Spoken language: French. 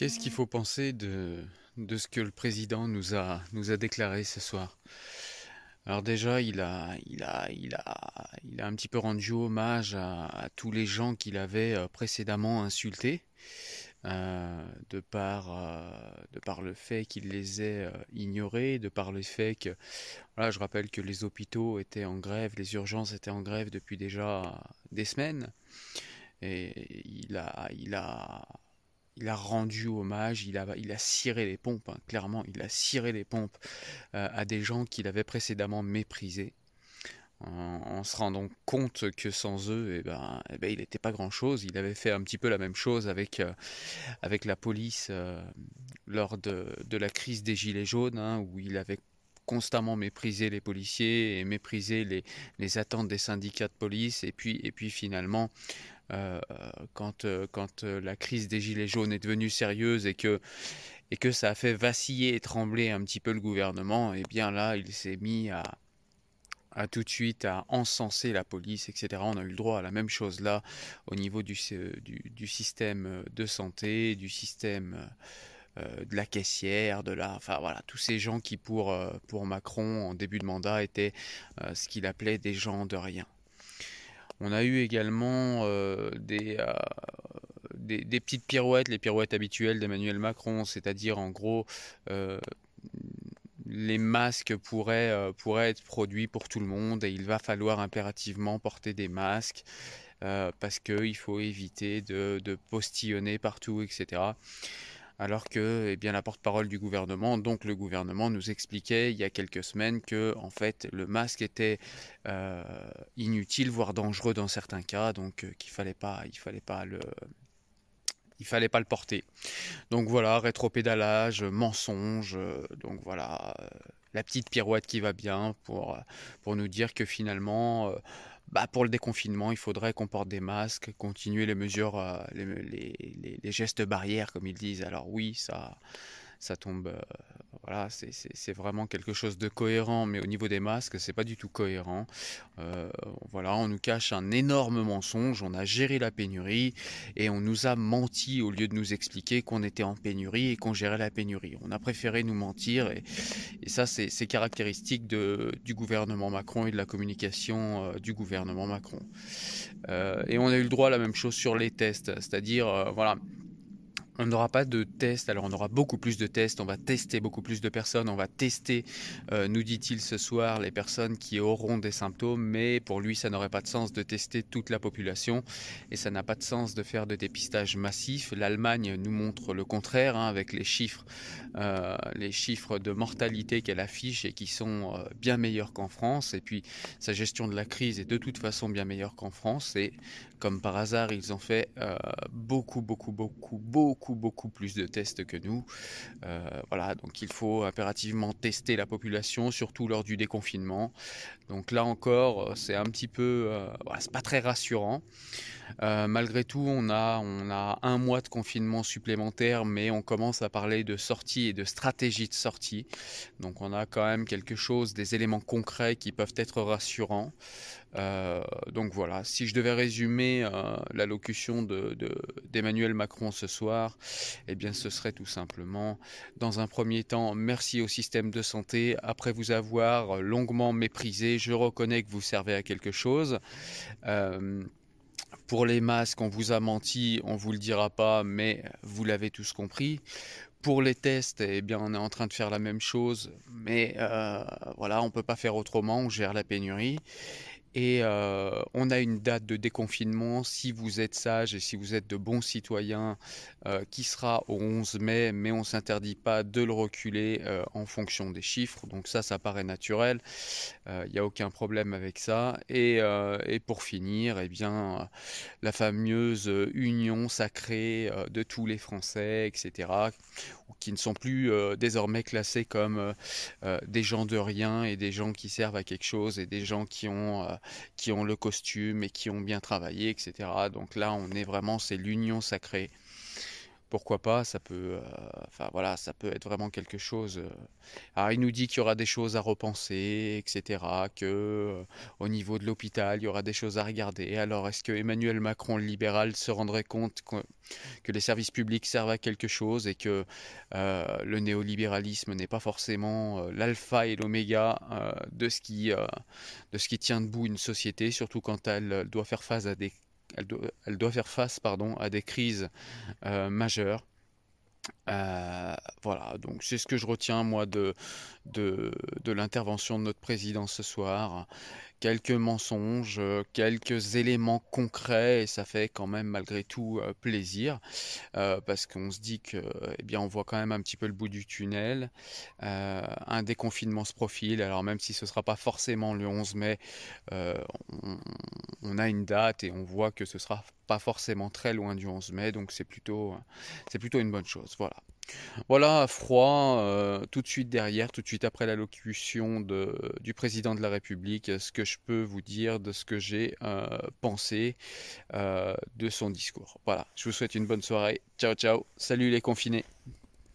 Qu'est-ce qu'il faut penser de, de ce que le président nous a, nous a déclaré ce soir? Alors déjà, il a, il, a, il, a, il a un petit peu rendu hommage à, tous les gens qu'il avait euh, précédemment insultés. Euh, de, par, euh, de par le fait qu'il les ait ignorés, de par le fait que, je rappelle que les hôpitaux étaient en grève, les urgences étaient en grève depuis déjà des semaines, et il a, il a, il a rendu hommage, il a, ciré les pompes, hein, clairement, il a ciré les pompes euh, à des gens qu'il avait précédemment méprisés, en, se rendant compte que sans eux, eh ben, eh ben, il n'était pas grand-chose. Il avait fait un petit peu la même chose avec, euh, avec la police euh, lors de, de, la crise des Gilets jaunes, hein, où il avait constamment méprisé les policiers et méprisé les, les, attentes des syndicats de police, et puis, et puis finalement euh, quand, euh, quand euh, la crise des Gilets jaunes est devenue sérieuse et que, et que ça a fait vaciller et trembler un petit peu le gouvernement, et eh bien là, il s'est mis à, à tout de suite à encenser la police, etc. On a eu le droit à la même chose là au niveau du, du, système de santé, du système de la caissière, de la, enfin voilà, tous ces gens qui pour, pour Macron en début de mandat étaient ce qu'il appelait des gens de rien. On a eu également euh, euh, des, petites pirouettes, les pirouettes habituelles d'Emmanuel Macron, c'est-à-dire en gros euh, les masques pourraient, être produits pour tout le monde et il va falloir impérativement porter des masques parce qu'il faut éviter de, postillonner partout, etc alors que eh bien, la porte-parole du gouvernement, donc le gouvernement, nous expliquait il y a quelques semaines que en fait le masque était euh, inutile, voire dangereux dans certains cas, donc euh, qu'il fallait pas, il fallait pas le il fallait pas le porter. Donc voilà, rétropédalage, mensonge, euh, donc voilà, la petite pirouette qui va bien pour, pour nous dire que finalement, bah, pour le déconfinement, il faudrait qu'on porte des masques, continuer les mesures, euh, les, les, gestes barrières, comme ils disent. Alors oui, ça, ça tombe, euh, voilà, c'est vraiment quelque chose de cohérent, mais au niveau des masques, c'est pas du tout cohérent. Euh, voilà, on nous cache un énorme mensonge, on a géré la pénurie et on nous a menti au lieu de nous expliquer qu'on était en pénurie et qu'on gérait la pénurie. On a préféré nous mentir et, ça, c'est caractéristique du gouvernement Macron et de la communication euh, du gouvernement Macron. et on a eu le droit à la même chose sur les tests, c'est-à-dire, voilà, on n'aura pas de tests, alors on aura beaucoup plus de tests, on va tester beaucoup plus de personnes, on va tester, euh, nous dit-il ce soir, les personnes qui auront des symptômes, mais pour lui ça n'aurait pas de sens de tester toute la population. Et ça n'a pas de sens de faire de dépistage massif. L'Allemagne nous montre le contraire hein, avec les chiffres, euh, les chiffres de mortalité qu'elle affiche et qui sont euh, bien meilleurs qu'en France. Et puis sa gestion de la crise est de toute façon bien meilleure qu'en France. Et comme par hasard ils ont fait beaucoup beaucoup beaucoup beaucoup beaucoup, plus de tests que nous. Euh, voilà, donc il faut impérativement tester la population, surtout lors du déconfinement. Donc là encore, euh, c'est un petit peu, euh, c'est pas très rassurant. malgré tout, on a, on a un mois de confinement supplémentaire, mais on commence à parler de sortie et de stratégie de sortie. Donc on a quand même quelque chose, des éléments concrets qui peuvent être rassurants. Euh, donc voilà, si je devais résumer euh, l'allocution d'Emmanuel de, Macron ce soir, eh bien ce serait tout simplement, dans un premier temps, merci au système de santé. Après vous avoir longuement méprisé, je reconnais que vous servez à quelque chose. Euh, pour les masques, on vous a menti, on vous le dira pas, mais vous l'avez tous compris. Pour les tests, eh bien, on est en train de faire la même chose, mais voilà, on peut pas faire autrement, on gère la pénurie. Et euh, on a une date de déconfinement, si vous êtes sage et si vous êtes de bons citoyens, euh, qui sera au 11 mai, mais on ne s'interdit pas de le reculer euh, en fonction des chiffres. Donc ça, ça paraît naturel. Il n'y a aucun problème avec ça. Et, et pour finir, eh bien, la fameuse union sacrée de tous les Français, etc., qui ne sont plus désormais classés comme des gens de rien et des gens qui servent à quelque chose et des gens qui ont qui ont le costume et qui ont bien travaillé, etc. Donc là, on est vraiment, c'est l'union sacrée. Pourquoi pas, ça peut, euh, voilà, ça peut être vraiment quelque chose. Euh. Alors il nous dit qu'il y aura des choses à repenser, etc. Que euh, au niveau de l'hôpital, il y aura des choses à regarder. Alors est-ce que Emmanuel Macron, le libéral, se rendrait compte que, les services publics servent à quelque chose et que le néolibéralisme n'est pas forcément l'alpha et l'oméga de de ce qui tient debout une société, surtout quand elle doit faire face à des elle doit, faire face pardon, à des crises euh, majeures. Euh, voilà, donc c'est ce que je retiens moi de, l'intervention de notre président ce soir quelques mensonges, quelques éléments concrets, et ça fait quand même malgré tout euh, plaisir, parce qu'on se dit que, eh bien, on voit quand même un petit peu le bout du tunnel. Un déconfinement se profile, alors même si ce ne sera pas forcément le 11 mai, on, a une date et on voit que ce sera pas forcément très loin du 11 mai, donc c'est plutôt, une bonne chose. Voilà. Voilà, froid, euh, tout de suite derrière, tout de suite après l'allocution du président de la République, ce que je peux vous dire de ce que j'ai euh, pensé euh, de son discours. Voilà, je vous souhaite une bonne soirée. Ciao, ciao. Salut les confinés.